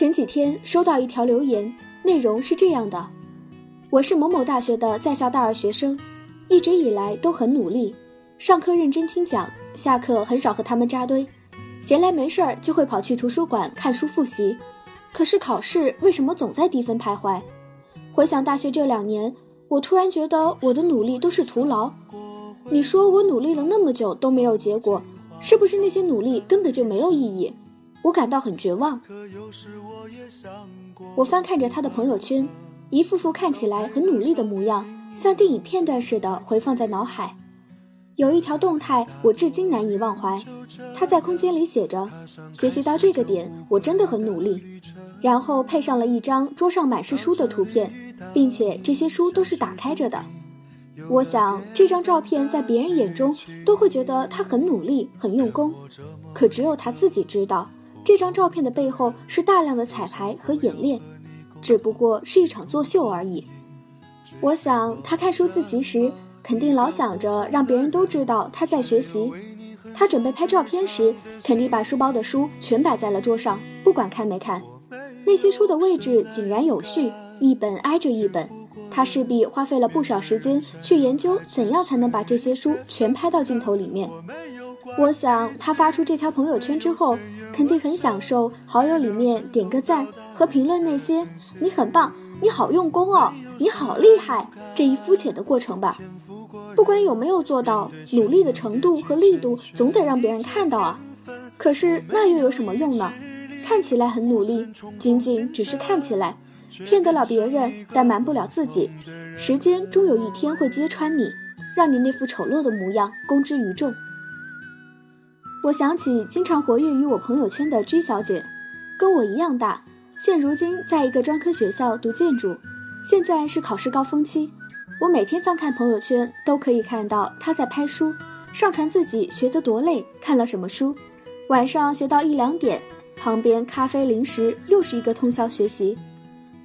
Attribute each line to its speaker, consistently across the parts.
Speaker 1: 前几天收到一条留言，内容是这样的：我是某某大学的在校大二学生，一直以来都很努力，上课认真听讲，下课很少和他们扎堆，闲来没事儿就会跑去图书馆看书复习。可是考试为什么总在低分徘徊？回想大学这两年，我突然觉得我的努力都是徒劳。你说我努力了那么久都没有结果，是不是那些努力根本就没有意义？我感到很绝望。我翻看着他的朋友圈，一幅幅看起来很努力的模样，像电影片段似的回放在脑海。有一条动态，我至今难以忘怀。他在空间里写着：“学习到这个点，我真的很努力。”然后配上了一张桌上满是书的图片，并且这些书都是打开着的。我想这张照片在别人眼中都会觉得他很努力、很用功，可只有他自己知道。这张照片的背后是大量的彩排和演练，只不过是一场作秀而已。我想他看书自习时，肯定老想着让别人都知道他在学习。他准备拍照片时，肯定把书包的书全摆在了桌上，不管看没看。那些书的位置井然有序，一本挨着一本。他势必花费了不少时间去研究怎样才能把这些书全拍到镜头里面。我想他发出这条朋友圈之后。肯定很享受好友里面点个赞和评论那些“你很棒，你好用功哦，你好厉害”这一肤浅的过程吧。不管有没有做到，努力的程度和力度总得让别人看到啊。可是那又有什么用呢？看起来很努力，仅仅只是看起来，骗得了别人，但瞒不了自己。时间终有一天会揭穿你，让你那副丑陋的模样公之于众。我想起经常活跃于我朋友圈的 G 小姐，跟我一样大，现如今在一个专科学校读建筑，现在是考试高峰期。我每天翻看朋友圈，都可以看到她在拍书，上传自己学得多累，看了什么书，晚上学到一两点，旁边咖啡零食，又是一个通宵学习。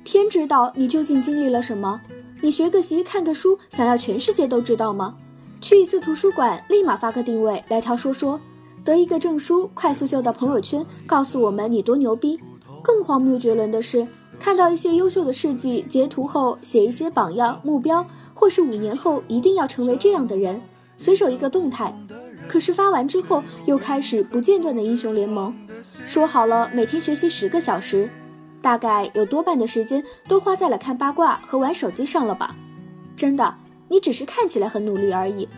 Speaker 1: 天知道你究竟经历了什么？你学个习，看个书，想要全世界都知道吗？去一次图书馆，立马发个定位来条说说。得一个证书，快速秀到朋友圈，告诉我们你多牛逼。更荒谬绝伦的是，看到一些优秀的事迹，截图后写一些榜样、目标，或是五年后一定要成为这样的人，随手一个动态。可是发完之后，又开始不间断的英雄联盟，说好了每天学习十个小时，大概有多半的时间都花在了看八卦和玩手机上了吧？真的，你只是看起来很努力而已。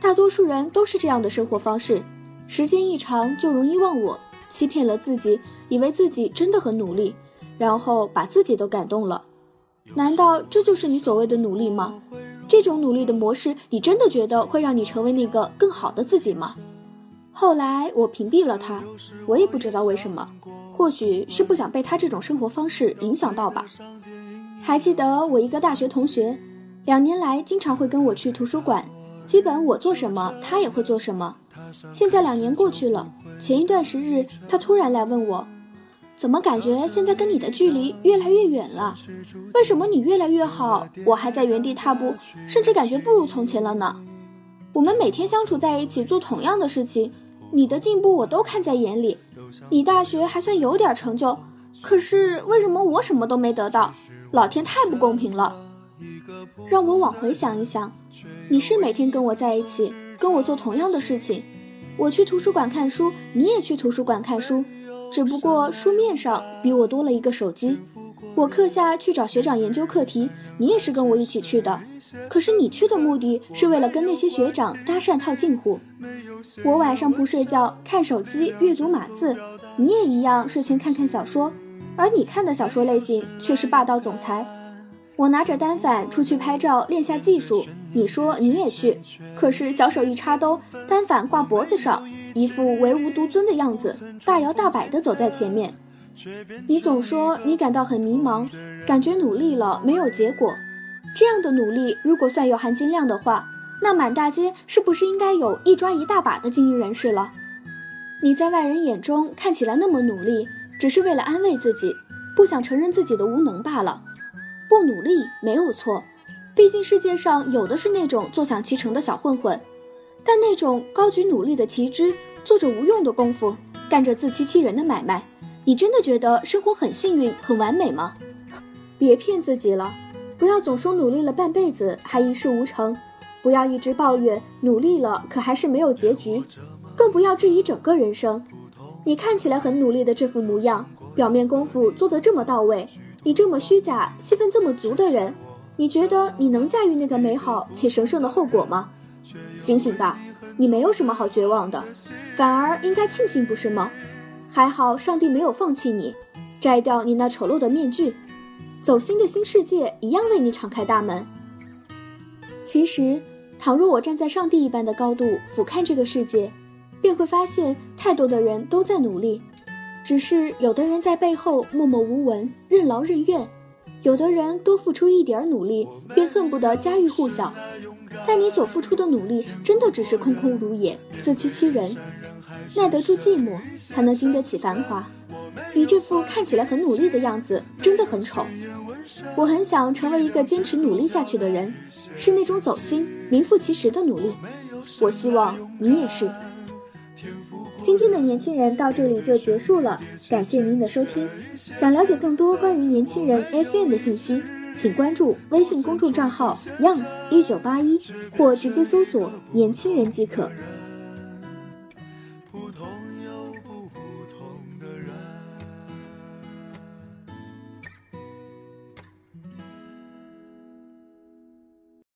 Speaker 1: 大多数人都是这样的生活方式。时间一长就容易忘我，欺骗了自己，以为自己真的很努力，然后把自己都感动了。难道这就是你所谓的努力吗？这种努力的模式，你真的觉得会让你成为那个更好的自己吗？后来我屏蔽了他，我也不知道为什么，或许是不想被他这种生活方式影响到吧。还记得我一个大学同学，两年来经常会跟我去图书馆，基本我做什么，他也会做什么。现在两年过去了，前一段时日，他突然来问我，怎么感觉现在跟你的距离越来越远了？为什么你越来越好，我还在原地踏步，甚至感觉不如从前了呢？我们每天相处在一起，做同样的事情，你的进步我都看在眼里，你大学还算有点成就，可是为什么我什么都没得到？老天太不公平了！让我往回想一想，你是每天跟我在一起，跟我做同样的事情。我去图书馆看书，你也去图书馆看书，只不过书面上比我多了一个手机。我课下去找学长研究课题，你也是跟我一起去的，可是你去的目的是为了跟那些学长搭讪套近乎。我晚上不睡觉看手机阅读码字，你也一样睡前看看小说，而你看的小说类型却是霸道总裁。我拿着单反出去拍照练下技术，你说你也去，可是小手一插兜，单反挂脖子上，一副唯吾独尊的样子，大摇大摆地走在前面。你总说你感到很迷茫，感觉努力了没有结果。这样的努力，如果算有含金量的话，那满大街是不是应该有一抓一大把的精英人士了？你在外人眼中看起来那么努力，只是为了安慰自己，不想承认自己的无能罢了。不努力没有错。毕竟世界上有的是那种坐享其成的小混混，但那种高举努力的旗帜，做着无用的功夫，干着自欺欺人的买卖，你真的觉得生活很幸运、很完美吗？别骗自己了，不要总说努力了半辈子还一事无成，不要一直抱怨努力了可还是没有结局，更不要质疑整个人生。你看起来很努力的这副模样，表面功夫做得这么到位，你这么虚假、戏份这么足的人。你觉得你能驾驭那个美好且神圣的后果吗？醒醒吧，你没有什么好绝望的，反而应该庆幸，不是吗？还好上帝没有放弃你，摘掉你那丑陋的面具，走新的新世界一样为你敞开大门。其实，倘若我站在上帝一般的高度俯瞰这个世界，便会发现太多的人都在努力，只是有的人在背后默默无闻，任劳任怨。有的人多付出一点努力，便恨不得家喻户晓，但你所付出的努力，真的只是空空如也，自欺欺人。耐得住寂寞，才能经得起繁华。你这副看起来很努力的样子，真的很丑。我很想成为一个坚持努力下去的人，是那种走心、名副其实的努力。我希望你也是。今天的年轻人到这里就结束了，感谢您的收听。想了解更多关于年轻人 FM 的信息，请关注微信公众账号 youngs 一九八一，或直接搜索“年轻人”即可。